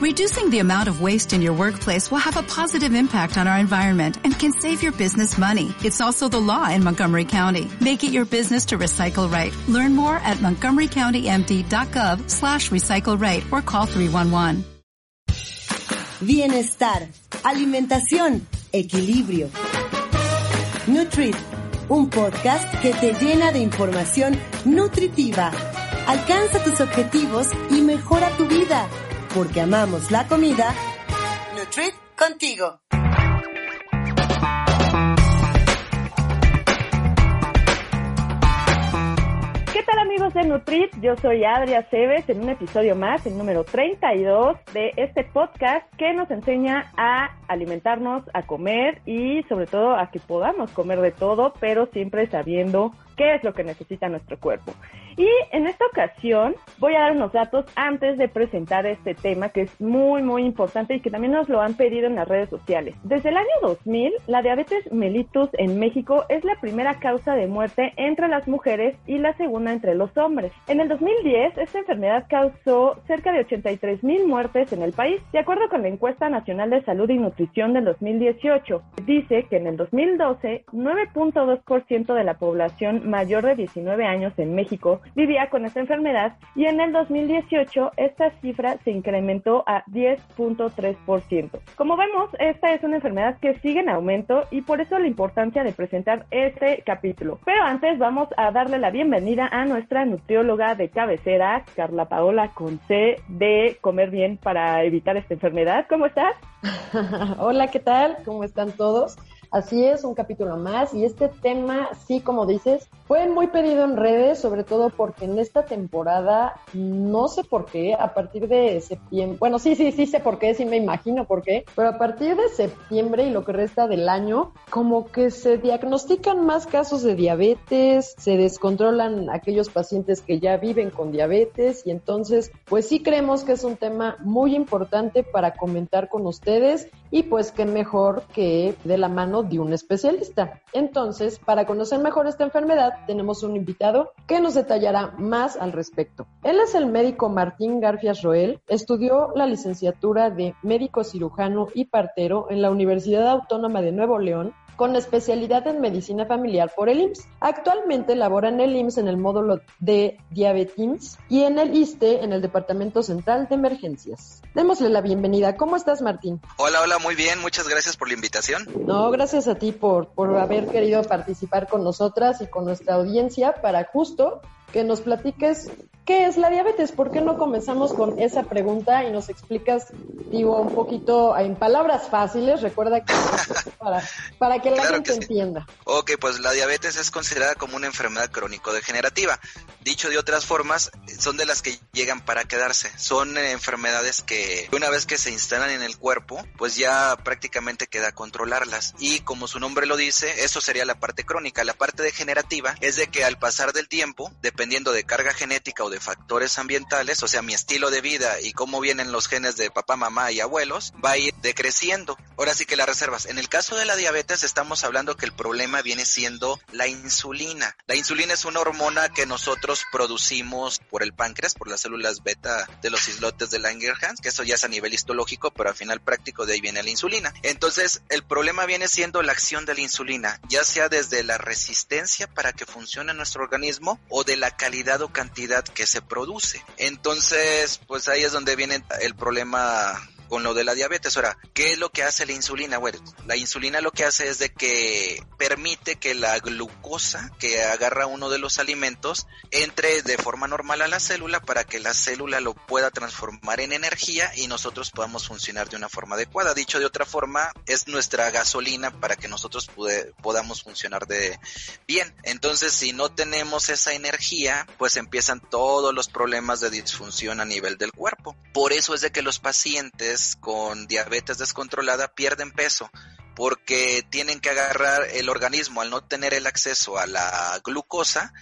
Reducing the amount of waste in your workplace will have a positive impact on our environment and can save your business money. It's also the law in Montgomery County. Make it your business to recycle right. Learn more at montgomerycountymd.gov slash recycle right or call 311. Bienestar, alimentación, equilibrio. Nutrit, un podcast que te llena de información nutritiva. Alcanza tus objetivos y mejora tu vida, porque amamos la comida. Nutrit contigo. ¿Qué tal amigos de Nutrit? Yo soy Adria Cebes en un episodio más, el número 32 de este podcast que nos enseña a alimentarnos, a comer y sobre todo a que podamos comer de todo, pero siempre sabiendo qué es lo que necesita nuestro cuerpo. Y en esta ocasión voy a dar unos datos antes de presentar este tema que es muy muy importante y que también nos lo han pedido en las redes sociales. Desde el año 2000, la diabetes mellitus en México es la primera causa de muerte entre las mujeres y la segunda entre los hombres. En el 2010, esta enfermedad causó cerca de 83 mil muertes en el país, de acuerdo con la encuesta nacional de salud y nutrición del 2018. Dice que en el 2012, 9.2% de la población mayor de 19 años en México vivía con esta enfermedad y en el 2018 esta cifra se incrementó a 10.3%. Como vemos, esta es una enfermedad que sigue en aumento y por eso la importancia de presentar este capítulo. Pero antes vamos a darle la bienvenida a nuestra nutrióloga de cabecera, Carla Paola Conce, de Comer Bien para evitar esta enfermedad. ¿Cómo estás? Hola, ¿qué tal? ¿Cómo están todos? Así es, un capítulo más y este tema, sí, como dices, fue muy pedido en redes, sobre todo porque en esta temporada, no sé por qué, a partir de septiembre, bueno, sí, sí, sí sé por qué, sí me imagino por qué, pero a partir de septiembre y lo que resta del año, como que se diagnostican más casos de diabetes, se descontrolan aquellos pacientes que ya viven con diabetes y entonces, pues sí creemos que es un tema muy importante para comentar con ustedes y pues qué mejor que de la mano de un especialista. Entonces, para conocer mejor esta enfermedad, tenemos un invitado que nos detallará más al respecto. Él es el médico Martín Garfias Roel, estudió la licenciatura de médico cirujano y partero en la Universidad Autónoma de Nuevo León con especialidad en medicina familiar por el IMSS. Actualmente labora en el IMSS en el módulo de diabetes y en el ISTE en el Departamento Central de Emergencias. Démosle la bienvenida. ¿Cómo estás, Martín? Hola, hola, muy bien. Muchas gracias por la invitación. No, gracias a ti por, por haber querido participar con nosotras y con nuestra audiencia para justo que nos platiques ¿Qué es la diabetes? ¿Por qué no comenzamos con esa pregunta y nos explicas, un poquito en palabras fáciles? Recuerda que para, para que la gente entienda. Ok, pues la diabetes es considerada como una enfermedad crónico-degenerativa. Dicho de otras formas, son de las que llegan para quedarse. Son enfermedades que una vez que se instalan en el cuerpo, pues ya prácticamente queda controlarlas. Y como su nombre lo dice, eso sería la parte crónica. La parte degenerativa es de que al pasar del tiempo, dependiendo de carga genética o de factores ambientales, o sea, mi estilo de vida y cómo vienen los genes de papá, mamá y abuelos, va a ir decreciendo. Ahora sí que las reservas. En el caso de la diabetes estamos hablando que el problema viene siendo la insulina. La insulina es una hormona que nosotros producimos por el páncreas, por las células beta de los islotes de Langerhans, que eso ya es a nivel histológico, pero al final práctico de ahí viene la insulina. Entonces, el problema viene siendo la acción de la insulina, ya sea desde la resistencia para que funcione nuestro organismo o de la calidad o cantidad que se produce. Entonces, pues ahí es donde viene el problema con lo de la diabetes. Ahora, ¿qué es lo que hace la insulina? Bueno, la insulina lo que hace es de que permite que la glucosa que agarra uno de los alimentos entre de forma normal a la célula para que la célula lo pueda transformar en energía y nosotros podamos funcionar de una forma adecuada. Dicho de otra forma, es nuestra gasolina para que nosotros podamos funcionar de bien. Entonces, si no tenemos esa energía, pues empiezan todos los problemas de disfunción a nivel del cuerpo. Por eso es de que los pacientes con diabetes descontrolada pierden peso porque tienen que agarrar el organismo al no tener el acceso a la glucosa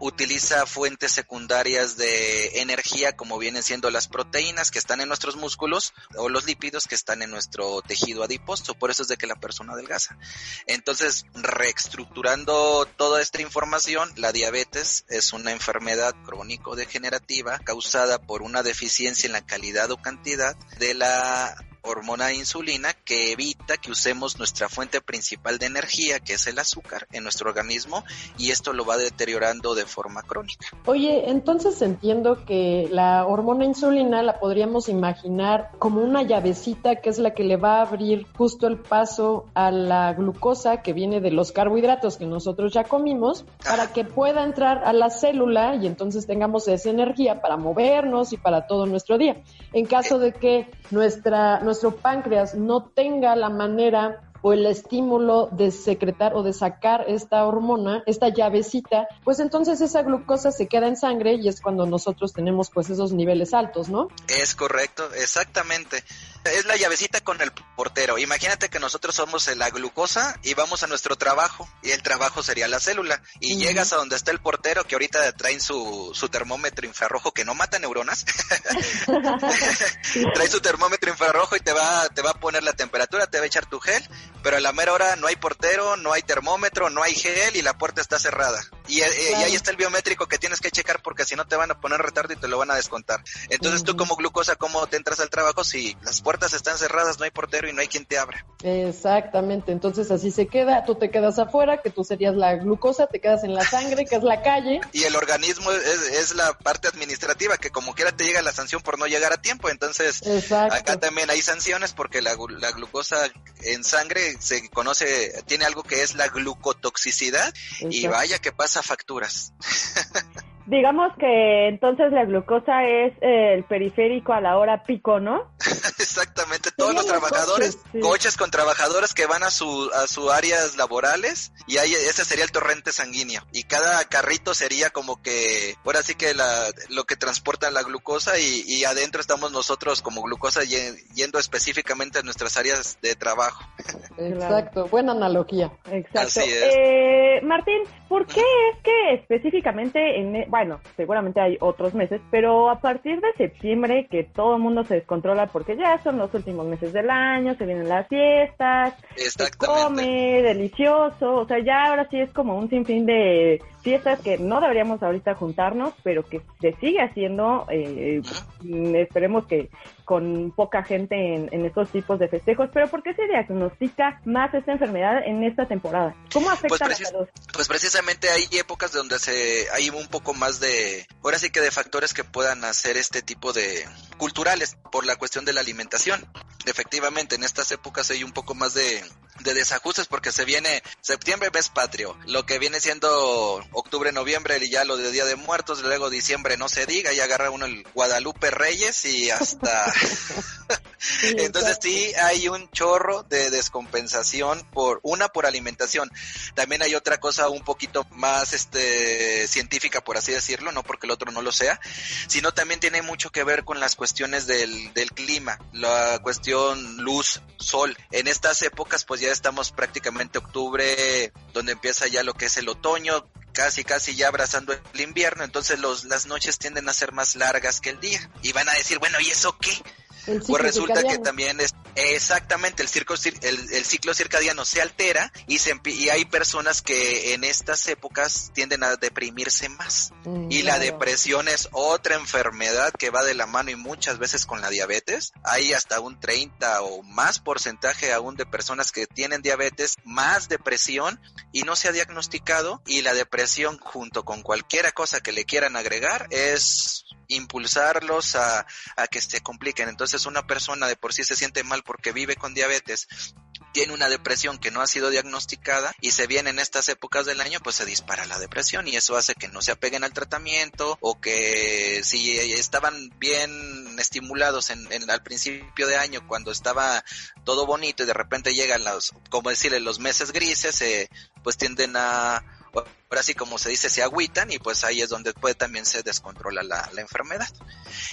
utiliza fuentes secundarias de energía como vienen siendo las proteínas que están en nuestros músculos o los lípidos que están en nuestro tejido adiposo. Por eso es de que la persona adelgaza. Entonces, reestructurando toda esta información, la diabetes es una enfermedad crónico-degenerativa causada por una deficiencia en la calidad o cantidad de la hormona insulina que evita que usemos nuestra fuente principal de energía, que es el azúcar, en nuestro organismo y esto lo va deteriorando de forma crónica. Oye, entonces entiendo que la hormona insulina la podríamos imaginar como una llavecita que es la que le va a abrir justo el paso a la glucosa que viene de los carbohidratos que nosotros ya comimos para que pueda entrar a la célula y entonces tengamos esa energía para movernos y para todo nuestro día. En caso de que nuestra, nuestro páncreas no tenga la manera o el estímulo de secretar o de sacar esta hormona, esta llavecita, pues entonces esa glucosa se queda en sangre y es cuando nosotros tenemos pues esos niveles altos, ¿no? Es correcto, exactamente. Es la llavecita con el portero. Imagínate que nosotros somos la glucosa y vamos a nuestro trabajo y el trabajo sería la célula y llegas a donde está el portero que ahorita traen su, su termómetro infrarrojo que no mata neuronas. Trae su termómetro infrarrojo y te va, te va a poner la temperatura, te va a echar tu gel pero a la mera hora no hay portero, no hay termómetro, no hay gel y la puerta está cerrada. Y, eh, ahí está el biométrico que tienes que checar porque si no te van a poner retardo y te lo van a descontar. Entonces tú como glucosa, ¿cómo te entras al trabajo si las puertas están cerradas, no hay portero y no hay quien te abra? Exactamente, entonces así se queda, tú te quedas afuera, que tú serías la glucosa, te quedas en la sangre, que es la calle. Y el organismo es, la parte administrativa, que como quiera te llega la sanción por no llegar a tiempo. Entonces acá también hay sanciones porque la, la glucosa en sangre se conoce, tiene algo que es la glucotoxicidad y vaya que pasa facturas. Digamos que entonces la glucosa es eh, el periférico a la hora pico, ¿no? Exactamente, todos los trabajadores, coches, con trabajadores que van a su a sus áreas laborales y ahí ese sería el torrente sanguíneo y cada carrito sería como que ahora sí que la lo que transporta la glucosa y, y adentro estamos nosotros como glucosa yendo específicamente a nuestras áreas de trabajo. Exacto, buena analogía. Exacto. Eh, Martín, ¿por qué es que específicamente en bueno, seguramente hay otros meses, pero a partir de septiembre que todo el mundo se descontrola porque ya son los últimos meses del año, se vienen las fiestas, se come delicioso, o sea, ya ahora sí es como un sinfín de fiestas que no deberíamos ahorita juntarnos, pero que se sigue haciendo, eh, esperemos que con poca gente en, estos tipos de festejos, pero ¿por qué se diagnostica más esta enfermedad en esta temporada? ¿Cómo afecta pues la salud? Pues precisamente hay épocas donde se hay un poco más de, ahora sí que de factores que puedan hacer este tipo de culturales por la cuestión de la alimentación. Efectivamente, en estas épocas hay un poco más de, de desajustes porque se viene septiembre mes patrio, lo que viene siendo octubre, noviembre y ya lo de Día de Muertos, luego diciembre no se diga y agarra uno el Guadalupe Reyes y hasta Entonces sí hay un chorro de descompensación por una por alimentación. También hay otra cosa un poquito más este científica por así decirlo, no porque el otro no lo sea, sino también tiene mucho que ver con las cuestiones del, del clima, la cuestión luz, sol. En estas épocas pues ya estamos prácticamente octubre, donde empieza ya lo que es el otoño, casi casi ya abrazando el invierno, entonces los, las noches tienden a ser más largas que el día. Y van a decir, bueno, ¿y eso qué? Pues resulta que también es exactamente el, circo, el, el, ciclo circadiano se altera y, se, y hay personas que en estas épocas tienden a deprimirse más. Mm, y la depresión es otra enfermedad que va de la mano y muchas veces con la diabetes. Hay hasta un 30 o más porcentaje aún de personas que tienen diabetes, más depresión y no se ha diagnosticado y la depresión junto con cualquiera cosa que le quieran agregar es impulsarlos a, a que se compliquen. Entonces una persona de por sí se siente mal porque vive con diabetes, tiene una depresión que no ha sido diagnosticada y se viene en estas épocas del año, pues se dispara la depresión y eso hace que no se apeguen al tratamiento o que si estaban bien estimulados en, al principio de año cuando estaba todo bonito y de repente llegan los, como decirle, los meses grises, eh, pues tienden a ahora sí como se dice, se agüitan y pues ahí es donde puede también se descontrola la, enfermedad.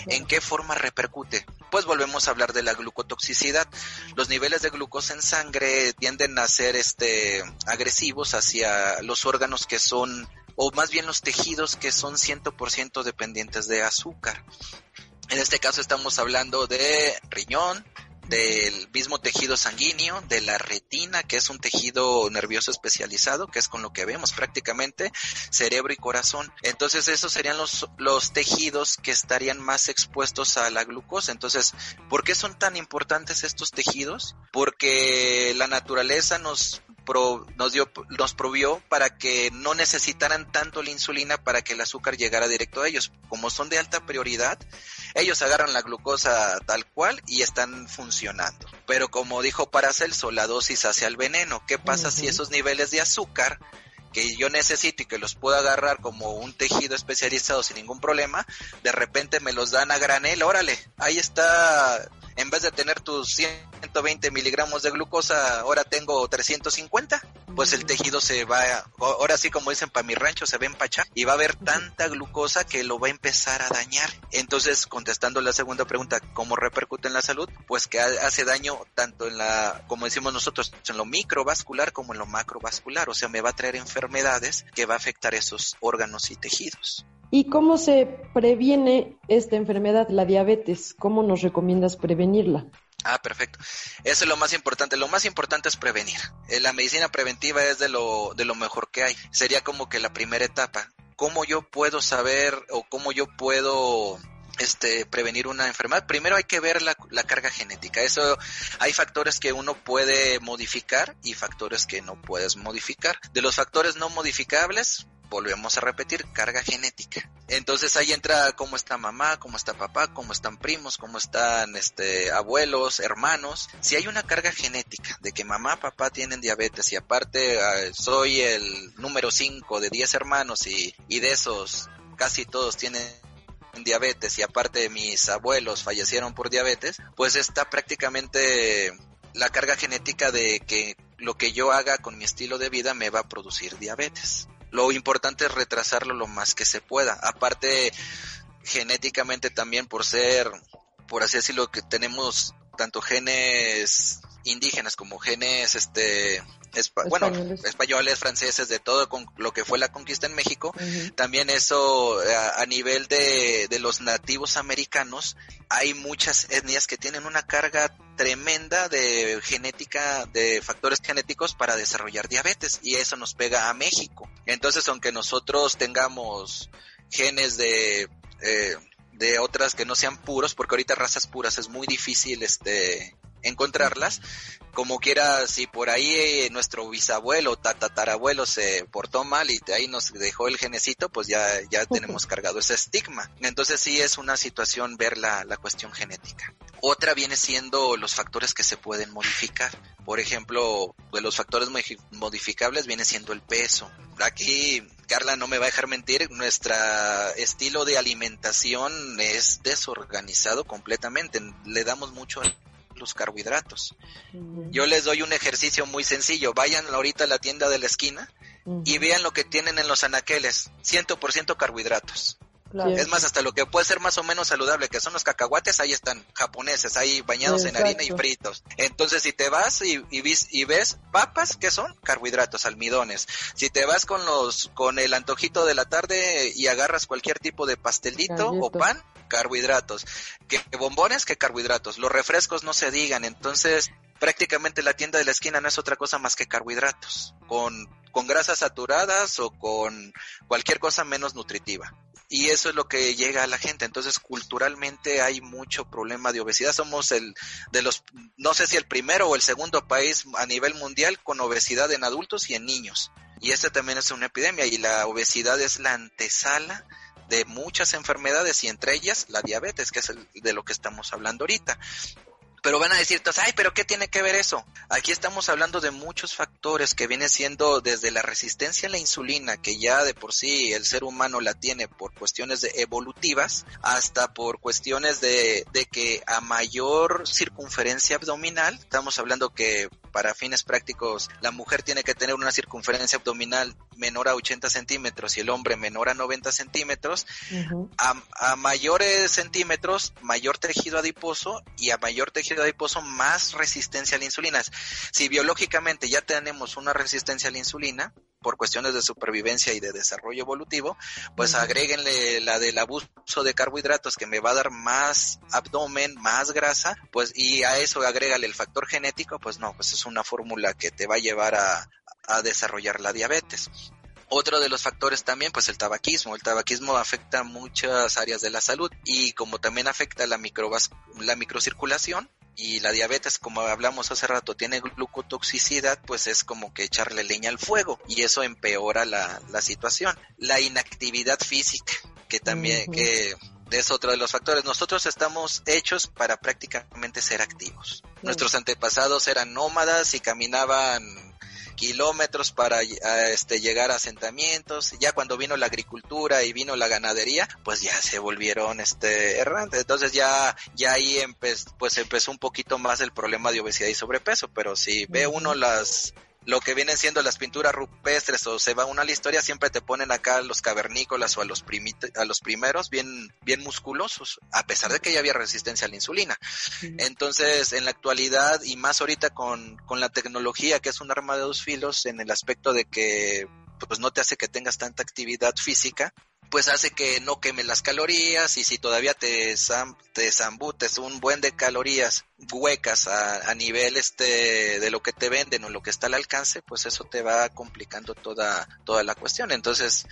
¿En qué forma repercute? Pues volvemos a hablar de la glucotoxicidad. Los niveles de glucosa en sangre tienden a ser este agresivos hacia los órganos que son o más bien los tejidos que son 100% dependientes de azúcar. En este caso estamos hablando de riñón, del mismo tejido sanguíneo, de la retina, que es un tejido nervioso especializado, que es con lo que vemos prácticamente, cerebro y corazón. Entonces esos serían los, los tejidos que estarían más expuestos a la glucosa. Entonces, ¿por qué son tan importantes estos tejidos? Porque la naturaleza nos nos dio nos provió para que no necesitaran tanto la insulina para que el azúcar llegara directo a ellos. Como son de alta prioridad, ellos agarran la glucosa tal cual y están funcionando. Pero como dijo Paracelso, la dosis hacia el veneno. ¿Qué pasa si esos niveles de azúcar que yo necesito y que los puedo agarrar como un tejido especializado sin ningún problema, de repente me los dan a granel, órale, ahí está en vez de tener tus 120 miligramos de glucosa, ahora tengo 350, pues el tejido se va, ahora sí como dicen para mi rancho, se va a empachar y va a haber tanta glucosa que lo va a empezar a dañar. Entonces, contestando la segunda pregunta, ¿cómo repercute en la salud? Pues que hace daño tanto en la, como decimos nosotros, en lo microvascular como en lo macrovascular, o sea, me va a traer enfermedades que va a afectar esos órganos y tejidos. ¿Y cómo se previene esta enfermedad, la diabetes? ¿Cómo nos recomiendas prevenirla? Ah, perfecto. Eso es lo más importante. Lo más importante es prevenir. Eh, la medicina preventiva es de lo, de lo mejor que hay. Sería como que la primera etapa. ¿Cómo yo puedo saber o cómo yo puedo este, prevenir una enfermedad. Primero hay que ver la, la, carga genética. Eso hay factores que uno puede modificar y factores que no puedes modificar. De los factores no modificables, volvemos a repetir, carga genética. Entonces ahí entra cómo está mamá, cómo está papá, cómo están primos, cómo están este abuelos, hermanos. Si hay una carga genética de que mamá, papá tienen diabetes y aparte ah, soy el número 5 de 10 hermanos y, y de esos casi todos tienen diabetes y aparte mis abuelos fallecieron por diabetes, pues está prácticamente la carga genética de que lo que yo haga con mi estilo de vida me va a producir diabetes. Lo importante es retrasarlo lo más que se pueda. Aparte, genéticamente también por ser, por así decirlo, que tenemos tanto genes indígenas como genes este bueno, españoles, franceses, de todo con lo que fue la conquista en México. También eso a, nivel de, de, los nativos americanos, hay muchas etnias que tienen una carga tremenda de genética, de factores genéticos para desarrollar diabetes y eso nos pega a México. Entonces, aunque nosotros tengamos genes de... Eh, de otras que no sean puros, porque ahorita razas puras es muy difícil este encontrarlas. Como quiera, si por ahí eh, nuestro bisabuelo, tatarabuelo se portó mal y ahí nos dejó el genecito, pues ya, ya tenemos cargado ese estigma. Entonces sí es una situación ver la, la cuestión genética. Otra viene siendo los factores que se pueden modificar. Por ejemplo, de los factores modificables viene siendo el peso. Aquí Carla no me va a dejar mentir, nuestro estilo de alimentación es desorganizado completamente. Le damos mucho los carbohidratos. Yo les doy un ejercicio muy sencillo. Vayan ahorita a la tienda de la esquina y vean lo que tienen en los anaqueles. 100% carbohidratos. Es más, hasta lo que puede ser más o menos saludable, que son los cacahuates, ahí están, japoneses, ahí bañados en harina y fritos. Entonces, si te vas y, ves, y ves papas, ¿qué son? Carbohidratos, almidones. Si te vas con los, con el antojito de la tarde y agarras cualquier tipo de pastelito o pan, carbohidratos. Que bombones, que carbohidratos. Los refrescos no se digan. Entonces, prácticamente la tienda de la esquina no es otra cosa más que carbohidratos, con, con grasas saturadas o con cualquier cosa menos nutritiva. Y eso es lo que llega a la gente. Entonces, culturalmente hay mucho problema de obesidad. Somos el de los, no sé si el primero o el segundo país a nivel mundial con obesidad en adultos y en niños. Y esta también es una epidemia y la obesidad es la antesala de muchas enfermedades y entre ellas la diabetes, que es de lo que estamos hablando ahorita. Pero van a decir, ay, pero ¿qué tiene que ver eso? Aquí estamos hablando de muchos factores que viene siendo desde la resistencia a la insulina, que ya de por sí el ser humano la tiene por cuestiones de evolutivas, hasta por cuestiones de, de que a mayor circunferencia abdominal, estamos hablando que para fines prácticos la mujer tiene que tener una circunferencia abdominal menor a 80 centímetros y el hombre menor a 90 centímetros, a, mayores centímetros, mayor tejido adiposo y a mayor tejido adiposo, más resistencia a la insulina. Si biológicamente ya tenemos una resistencia a la insulina, por cuestiones de supervivencia y de desarrollo evolutivo, pues agréguenle la del abuso de carbohidratos que me va a dar más abdomen, más grasa, pues y a eso agrégale el factor genético, pues no, pues es una fórmula que te va a llevar a, a desarrollar la diabetes. Otro de los factores también, pues el tabaquismo. El tabaquismo afecta muchas áreas de la salud y como también afecta la, la microcirculación, y la diabetes, como hablamos hace rato, tiene glucotoxicidad, pues es como que echarle leña al fuego y eso empeora la, la situación. La inactividad física, que también, que es otro de los factores. Nosotros estamos hechos para prácticamente ser activos. Nuestros antepasados eran nómadas y caminaban kilómetros para este, llegar a asentamientos. Ya cuando vino la agricultura y vino la ganadería, pues ya se volvieron este, errantes. Entonces ya, ya ahí pues empezó un poquito más el problema de obesidad y sobrepeso. Pero si ve uno las lo que vienen siendo las pinturas rupestres o se va una a la historia, siempre te ponen acá a los cavernícolas o a los, a los primeros bien, bien musculosos, a pesar de que ya había resistencia a la insulina. Entonces, en la actualidad y más ahorita con, con la tecnología, que es un arma de dos filos, en el aspecto de que pues no te hace que tengas tanta actividad física, pues hace que no queme las calorías y si todavía te, te zambutes un buen de calorías huecas a, a, nivel este de lo que te venden o lo que está al alcance, pues eso te va complicando toda, toda la cuestión. Entonces,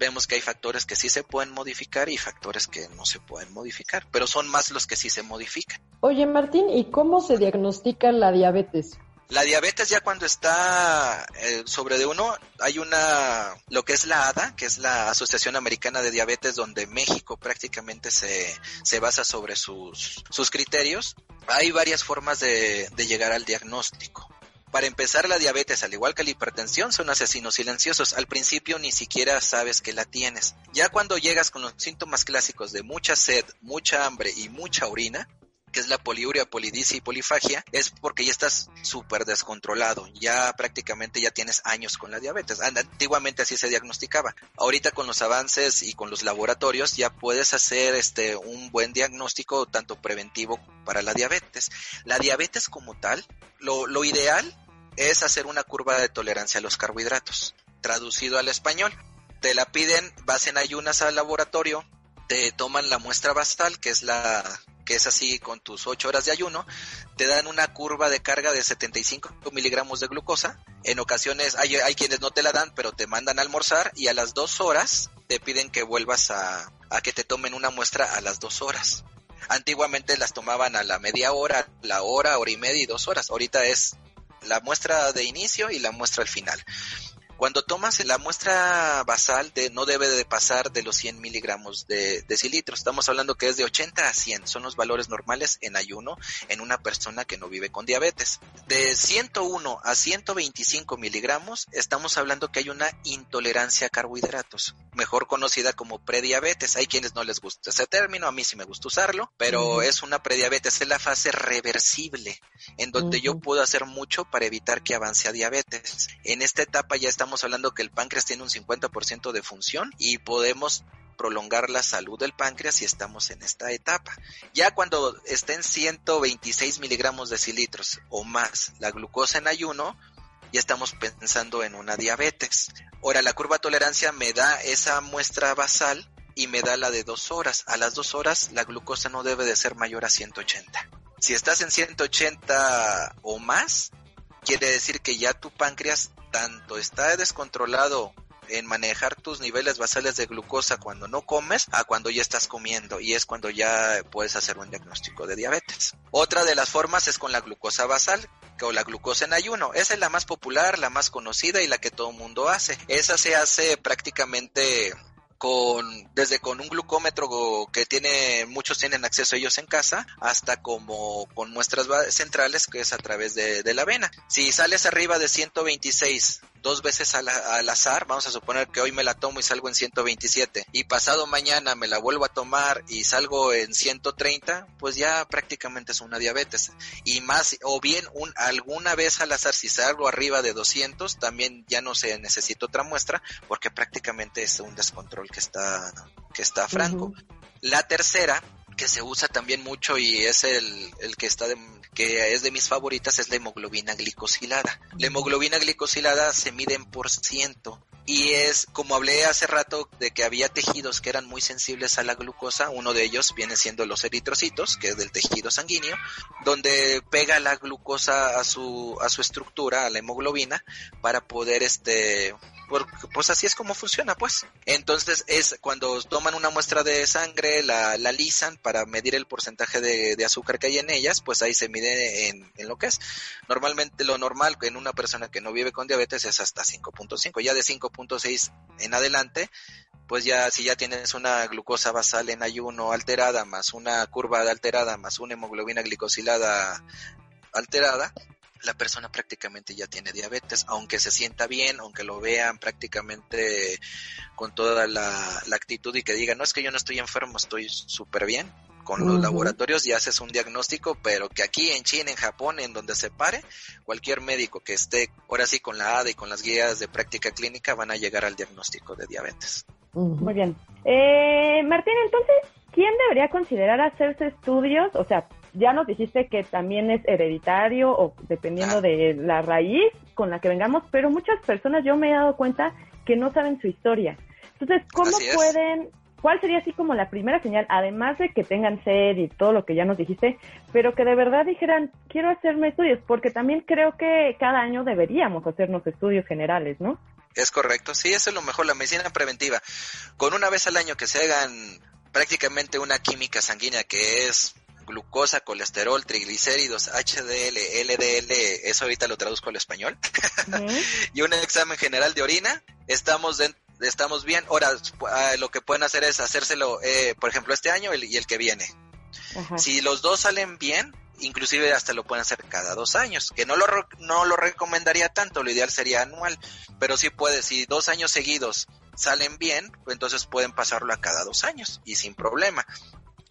vemos que hay factores que sí se pueden modificar y factores que no se pueden modificar, pero son más los que sí se modifican. Oye, Martín, ¿y cómo se diagnostica la diabetes? La diabetes ya cuando está eh, sobre de uno, hay una, lo que es la ADA, que es la Asociación Americana de Diabetes, donde México prácticamente se, se basa sobre sus, sus criterios. Hay varias formas de, de llegar al diagnóstico. Para empezar, la diabetes, al igual que la hipertensión, son asesinos silenciosos. Al principio ni siquiera sabes que la tienes. Ya cuando llegas con los síntomas clásicos de mucha sed, mucha hambre y mucha orina, que es la poliuria, polidisia y polifagia, es porque ya estás súper descontrolado, ya prácticamente ya tienes años con la diabetes. Antiguamente así se diagnosticaba. Ahorita con los avances y con los laboratorios ya puedes hacer este un buen diagnóstico tanto preventivo para la diabetes. La diabetes como tal, lo, lo ideal es hacer una curva de tolerancia a los carbohidratos, traducido al español. Te la piden, vas en ayunas al laboratorio, te toman la muestra basal, que es la que es así con tus 8 horas de ayuno, te dan una curva de carga de 75 miligramos de glucosa. En ocasiones hay, hay quienes no te la dan, pero te mandan a almorzar y a las 2 horas te piden que vuelvas a, a que te tomen una muestra a las 2 horas. Antiguamente las tomaban a la media hora, la hora, hora y media y dos horas. Ahorita es la muestra de inicio y la muestra al final. Cuando tomas la muestra basal de, no debe de pasar de los 100 miligramos de decilitros. Estamos hablando que es de 80 a 100. Son los valores normales en ayuno en una persona que no vive con diabetes. De 101 a 125 miligramos estamos hablando que hay una intolerancia a carbohidratos, mejor conocida como prediabetes. Hay quienes no les gusta ese término, a mí sí me gusta usarlo, pero es una prediabetes, es la fase reversible, en donde yo puedo hacer mucho para evitar que avance a diabetes. En esta etapa ya estamos estamos hablando que el páncreas tiene un 50% de función y podemos prolongar la salud del páncreas si estamos en esta etapa. Ya cuando estén 126 miligramos de cilitros o más la glucosa en ayuno, ya estamos pensando en una diabetes. Ahora, la curva tolerancia me da esa muestra basal y me da la de dos horas. A las dos horas la glucosa no debe de ser mayor a 180. Si estás en 180 o más, quiere decir que ya tu páncreas tanto está descontrolado en manejar tus niveles basales de glucosa cuando no comes a cuando ya estás comiendo y es cuando ya puedes hacer un diagnóstico de diabetes. Otra de las formas es con la glucosa basal o la glucosa en ayuno. Esa es la más popular, la más conocida y la que todo mundo hace. Esa se hace prácticamente con desde con un glucómetro que tiene muchos tienen acceso a ellos en casa hasta como con muestras centrales que es a través de, de la vena. Si sales arriba de 126 dos veces al, azar, vamos a suponer que hoy me la tomo y salgo en 127 y pasado mañana me la vuelvo a tomar y salgo en 130, pues ya prácticamente es una diabetes. Y más, o bien un, alguna vez al azar, si salgo arriba de 200, también ya no se necesita otra muestra porque prácticamente es un descontrol que está, que está franco. La tercera que se usa también mucho y es el, el que está de, que es de mis favoritas es la hemoglobina glicosilada. La hemoglobina glicosilada se mide en por ciento y es como hablé hace rato de que había tejidos que eran muy sensibles a la glucosa, uno de ellos viene siendo los eritrocitos, que es del tejido sanguíneo, donde pega la glucosa a su a su estructura, a la hemoglobina para poder este pues así es como funciona, pues. Entonces es cuando toman una muestra de sangre, la, la lisan para medir el porcentaje de, azúcar que hay en ellas, pues ahí se mide en, en, lo que es. Normalmente lo normal en una persona que no vive con diabetes es hasta 5.5, ya de 5.6 en adelante, pues ya si ya tienes una glucosa basal en ayuno alterada, más una curva alterada, más una hemoglobina glicosilada alterada, la persona prácticamente ya tiene diabetes, aunque se sienta bien, aunque lo vean prácticamente con toda la, actitud y que diga, no es que yo no estoy enfermo, estoy súper bien. Con los laboratorios y haces un diagnóstico, pero que aquí en China, en Japón, en donde se pare, cualquier médico que esté ahora sí con la ADA y con las guías de práctica clínica van a llegar al diagnóstico de diabetes. Muy bien. Eh, Martín, entonces, ¿quién debería considerar hacerse estudios? O sea, ya nos dijiste que también es hereditario o dependiendo de la raíz con la que vengamos, pero muchas personas yo me he dado cuenta que no saben su historia. Entonces, ¿cómo pueden, cuál sería así como la primera señal, además de que tengan sed y todo lo que ya nos dijiste, pero que de verdad dijeran, quiero hacerme estudios, porque también creo que cada año deberíamos hacernos estudios generales, ¿no? Es correcto, sí, eso es lo mejor, la medicina preventiva. Con una vez al año que se hagan prácticamente una química sanguínea que es glucosa, colesterol, triglicéridos, HDL, LDL, eso ahorita lo traduzco al español, y un examen general de orina, estamos estamos bien. Ahora, ah, lo que pueden hacer es hacérselo, eh, por ejemplo, este año y el que viene. Si los dos salen bien, inclusive hasta lo pueden hacer cada dos años, que no lo, no lo recomendaría tanto, lo ideal sería anual, pero sí puede, si dos años seguidos salen bien, pues entonces pueden pasarlo a cada dos años y sin problema.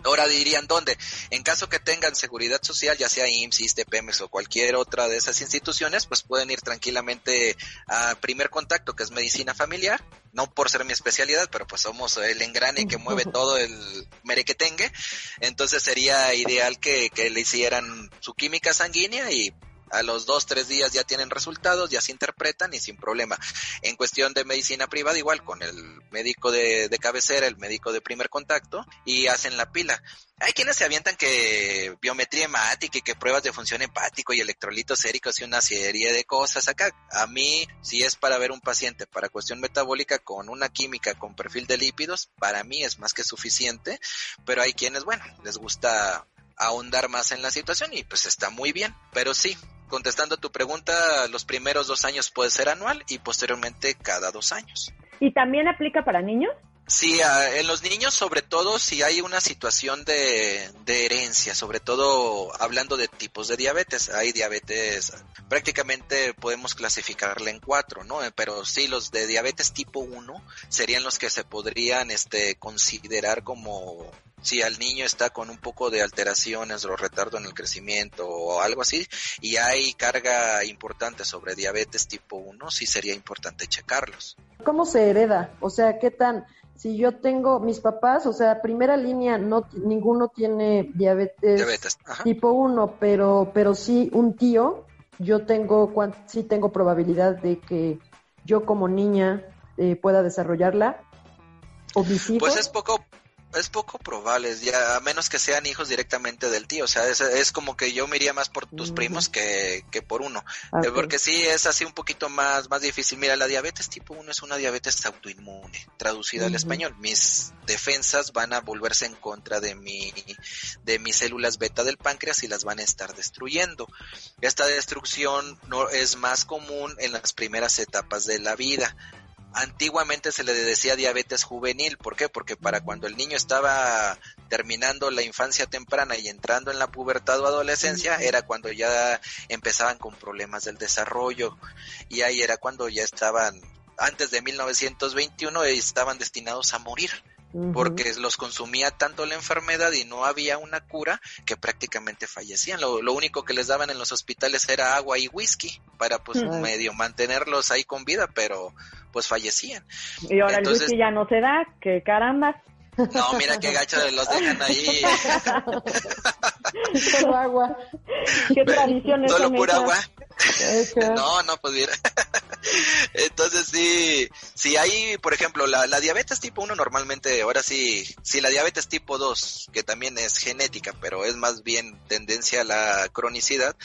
Ahora dirían dónde. En caso que tengan seguridad social, ya sea IMSS, ISTE, Pemex o cualquier otra de esas instituciones, pues pueden ir tranquilamente a primer contacto, que es medicina familiar. No por ser mi especialidad, pero pues somos el engrane que mueve todo el merequetengue. Entonces sería ideal que, que le hicieran su química sanguínea y a los dos, tres días ya tienen resultados, ya se interpretan y sin problema. En cuestión de medicina privada, igual con el médico de, cabecera, el médico de primer contacto y hacen la pila. Hay quienes se avientan que biometría hemática y que pruebas de función hepático y electrolitos séricos y una serie de cosas. Acá, a mí, si es para ver un paciente para cuestión metabólica con una química con perfil de lípidos, para mí es más que suficiente, pero hay quienes, bueno, les gusta ahondar más en la situación y pues está muy bien. Pero sí, contestando a tu pregunta, los primeros dos años puede ser anual y posteriormente cada dos años. ¿Y también aplica para niños? Sí, en los niños sobre todo si hay una situación de, de, herencia, sobre todo hablando de tipos de diabetes, hay diabetes, prácticamente podemos clasificarla en cuatro, ¿no? Pero sí, los de diabetes tipo 1 serían los que se podrían este, considerar como si al niño está con un poco de alteraciones o retardo en el crecimiento o algo así y hay carga importante sobre diabetes tipo 1, sí sería importante checarlos. ¿Cómo se hereda? O sea, ¿qué tan si yo tengo mis papás, o sea, primera línea no ninguno tiene diabetes, tipo 1, pero pero sí un tío, yo tengo sí tengo probabilidad de que yo como niña eh, pueda desarrollarla o mis hijos. Pues es poco es poco probable, ya a menos que sean hijos directamente del tío, o sea, es, como que yo me iría más por tus primos que, que por uno, eh, porque sí es así un poquito más, más difícil. Mira, la diabetes tipo 1 es una diabetes autoinmune, traducida al español. Mis defensas van a volverse en contra de mi, de mis células beta del páncreas y las van a estar destruyendo. Esta destrucción no es más común en las primeras etapas de la vida antiguamente se le decía diabetes juvenil. ¿Por qué? Porque para cuando el niño estaba terminando la infancia temprana y entrando en la pubertad o adolescencia, era cuando ya empezaban con problemas del desarrollo. Y ahí era cuando ya estaban, antes de 1921, estaban destinados a morir porque los consumía tanto la enfermedad y no había una cura que prácticamente fallecían. Lo, único que les daban en los hospitales era agua y whisky para pues medio mantenerlos ahí con vida, pero pues fallecían. Y ahora el whisky ya no se da, que caramba. No, mira qué gacho los dejan ahí. Solo agua. ¿Qué tradiciones Solo pura agua. No, no, pues mira. Entonces sí, si hay, por ejemplo, la, la diabetes tipo 1 normalmente, ahora sí, si la diabetes tipo 2, que también es genética, pero es más bien tendencia a la cronicidad,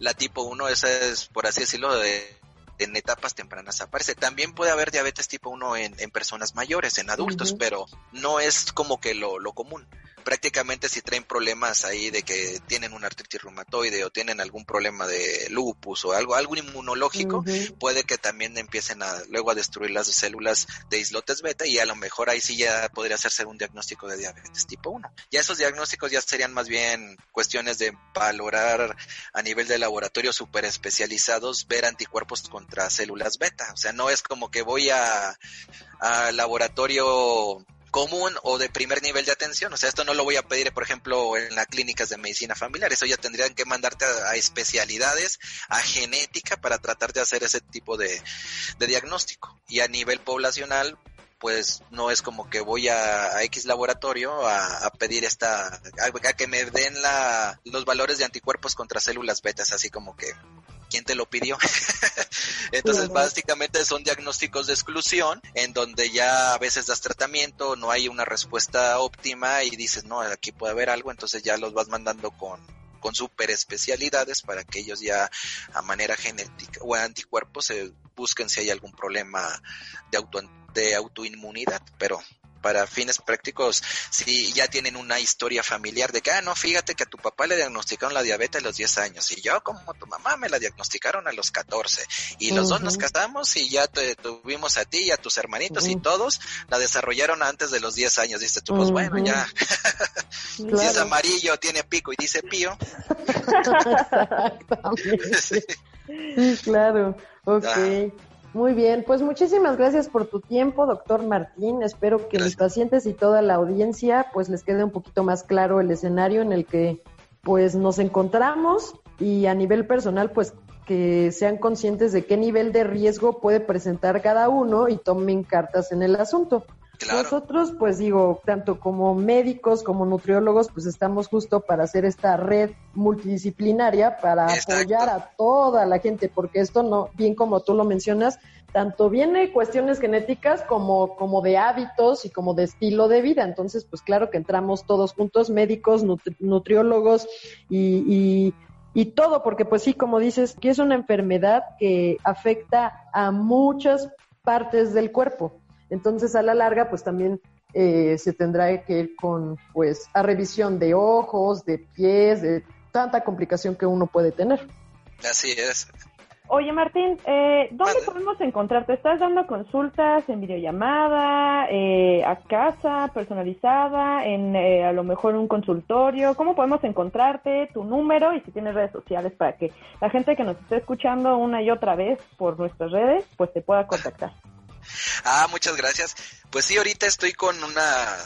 la tipo 1 esa es, por así decirlo, de en etapas tempranas aparece. También puede haber diabetes tipo 1 en, en personas mayores, en adultos, pero no es como que lo, lo común. Prácticamente si traen problemas ahí de que tienen una artritis reumatoide o tienen algún problema de lupus o algo, algo inmunológico, puede que también empiecen a luego a destruir las células de islotes beta y a lo mejor ahí sí ya podría hacerse un diagnóstico de diabetes tipo 1. Ya esos diagnósticos ya serían más bien cuestiones de valorar a nivel de laboratorio super especializados ver anticuerpos contra células beta. O sea, no es como que voy a, a laboratorio común o de primer nivel de atención. O sea, esto no lo voy a pedir, por ejemplo, en las clínicas de medicina familiar. Eso ya tendrían que mandarte a, especialidades, a genética, para tratar de hacer ese tipo de, de diagnóstico. Y a nivel poblacional, pues no es como que voy a, X laboratorio a, a pedir esta, a, a que me den la, los valores de anticuerpos contra células betas, así como que, ¿quién te lo pidió? Entonces, básicamente son diagnósticos de exclusión, en donde ya a veces das tratamiento, no hay una respuesta óptima y dices, no, aquí puede haber algo, entonces ya los vas mandando con con super especialidades para que ellos ya a manera genética o anticuerpos se busquen si hay algún problema de auto de autoinmunidad, pero para fines prácticos, si ya tienen una historia familiar de que, ah, no, fíjate que a tu papá le diagnosticaron la diabetes a los 10 años y yo como tu mamá me la diagnosticaron a los 14 y los dos nos casamos y ya te tuvimos a ti y a tus hermanitos y todos la desarrollaron antes de los 10 años. Dices tú, pues bueno, ya, si es amarillo, tiene pico y dice pío. Sí, claro. Ok. Ah. Muy bien, pues muchísimas gracias por tu tiempo, doctor Martín. Espero que mis pacientes y toda la audiencia pues les quede un poquito más claro el escenario en el que pues nos encontramos y a nivel personal pues que sean conscientes de qué nivel de riesgo puede presentar cada uno y tomen cartas en el asunto. Claro. Nosotros, pues digo, tanto como médicos como nutriólogos, pues estamos justo para hacer esta red multidisciplinaria para Exacto. apoyar a toda la gente, porque esto no, bien como tú lo mencionas, tanto viene cuestiones genéticas como, como de hábitos y como de estilo de vida. Entonces, pues claro que entramos todos juntos, médicos, nutri- nutriólogos y, y y todo, porque pues sí, como dices, que es una enfermedad que afecta a muchas partes del cuerpo. Entonces, a la larga, pues también eh, se tendrá que ir con, pues, a revisión de ojos, de pies, de tanta complicación que uno puede tener. Así es. Oye, Martín, eh, ¿dónde podemos encontrarte? ¿Estás dando consultas en videollamada, eh, a casa, personalizada, en eh, a lo mejor un consultorio? ¿Cómo podemos encontrarte? Tu número y si tienes redes sociales para que la gente que nos esté escuchando una y otra vez por nuestras redes, pues te pueda contactar. Ah, muchas gracias. Pues sí, ahorita estoy con una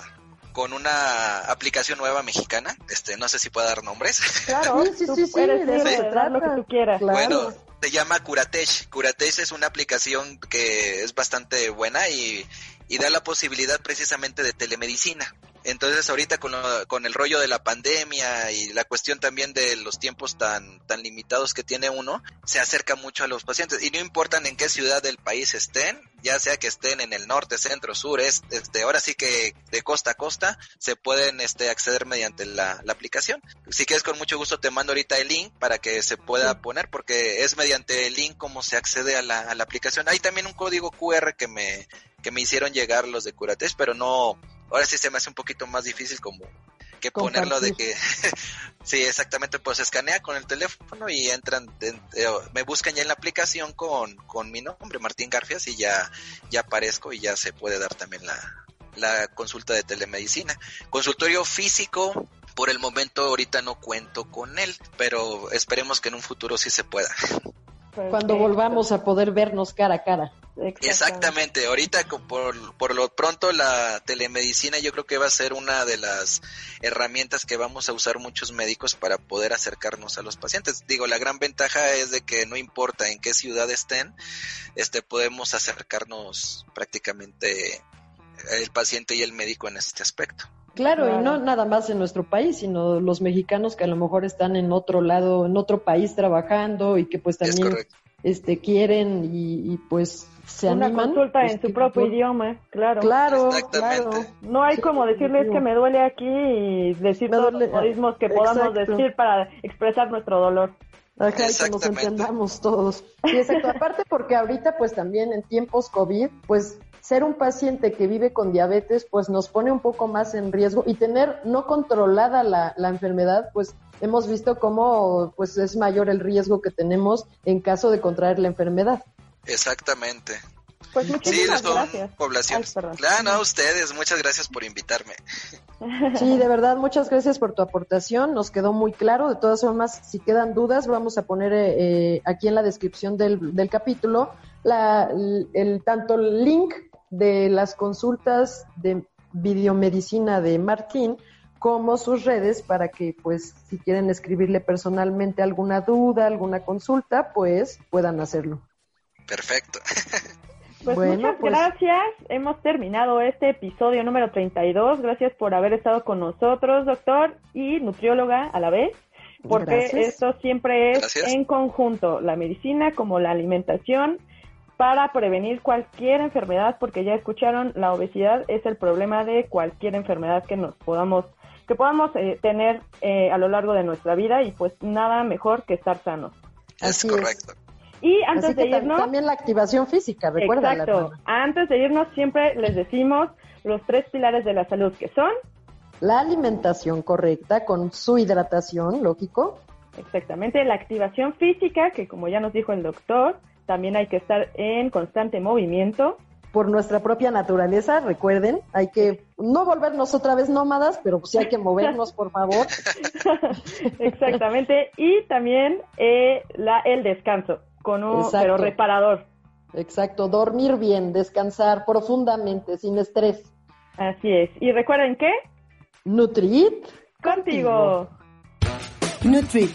con una aplicación nueva mexicana. Este, no sé si puedo dar nombres. Claro, Sí, sí, sí, sí, eres de eso libre se de dar lo que tú quieras. Claro. Bueno, se llama Curatech. Curatech es una aplicación que es bastante buena y, y da la posibilidad precisamente de telemedicina. Entonces ahorita con, lo- con el rollo de la pandemia y la cuestión también de los tiempos tan, tan limitados que tiene uno, se acerca mucho a los pacientes y no importan en qué ciudad del país estén, ya sea que estén en el norte, centro, sur, este, este, ahora sí que de costa a costa se pueden este, acceder mediante la, la aplicación. Si quieres con mucho gusto te mando ahorita el link para que se pueda poner porque es mediante el link como se accede a la, a la aplicación. Hay también un código QR que me, que me hicieron llegar los de Curates, pero no, ahora sí se me hace un poquito más difícil como que ponerlo de que sí exactamente pues escanea con el teléfono y entran en- eh, me buscan ya en la aplicación con, con mi nombre Martín Garfias y ya ya aparezco y ya se puede dar también la, la consulta de telemedicina. Consultorio físico por el momento ahorita no cuento con él pero esperemos que en un futuro sí se pueda. Cuando volvamos a poder vernos cara a cara. Exactamente, ahorita por, por lo pronto la telemedicina yo creo que va a ser una de las herramientas que vamos a usar muchos médicos para poder acercarnos a los pacientes. Digo, la gran ventaja es de que no importa en qué ciudad estén, este podemos acercarnos prácticamente el paciente y el médico en este aspecto. Claro, y no nada más en nuestro país, sino los mexicanos que a lo mejor están en otro lado, en otro país trabajando y que pues también este quieren y, pues se Una animan. consulta pues, en su propio idioma, claro. Claro, claro. No hay como decirles que me duele aquí y decir todos los modismos que podamos decir para expresar nuestro dolor. Ajá, que nos entendamos todos. Y exacto, aparte porque ahorita pues también en tiempos COVID, pues ser un paciente que vive con diabetes pues nos pone un poco más en riesgo y tener no controlada la, la enfermedad pues hemos visto cómo pues es mayor el riesgo que tenemos en caso de contraer la enfermedad. Exactamente. Pues muchísimas sí, son gracias. poblaciones. Claro, no, ustedes, muchas gracias por invitarme. Sí, de verdad, muchas gracias por tu aportación, nos quedó muy claro. De todas formas, si quedan dudas, vamos a poner eh, aquí en la descripción del, del capítulo la, el, tanto el link de las consultas de videomedicina de Martín como sus redes para que pues si quieren escribirle personalmente alguna duda, alguna consulta, pues puedan hacerlo. Perfecto. Pues muchas pues gracias. Hemos terminado este episodio número 32. Gracias por haber estado con nosotros, doctor y nutrióloga a la vez, porque esto siempre es en conjunto, la medicina como la alimentación para prevenir cualquier enfermedad, porque ya escucharon, la obesidad es el problema de cualquier enfermedad que nos podamos que podamos eh, tener eh, a lo largo de nuestra vida y pues nada mejor que estar sanos. Es correcto. Y antes de irnos... También la activación física, recuerda. Exacto. Antes de irnos siempre les decimos los tres pilares de la salud que son... La alimentación correcta con su hidratación, lógico. Exactamente, la activación física, que como ya nos dijo el doctor, también hay que estar en constante movimiento. Por nuestra propia naturaleza, recuerden, hay que no volvernos otra vez nómadas, pero sí hay que movernos, por favor. Exactamente, y también eh, la, el descanso, con un pero reparador. Exacto, dormir bien, descansar profundamente, sin estrés. Así es. Y recuerden que... Nutrit contigo. Nutrit,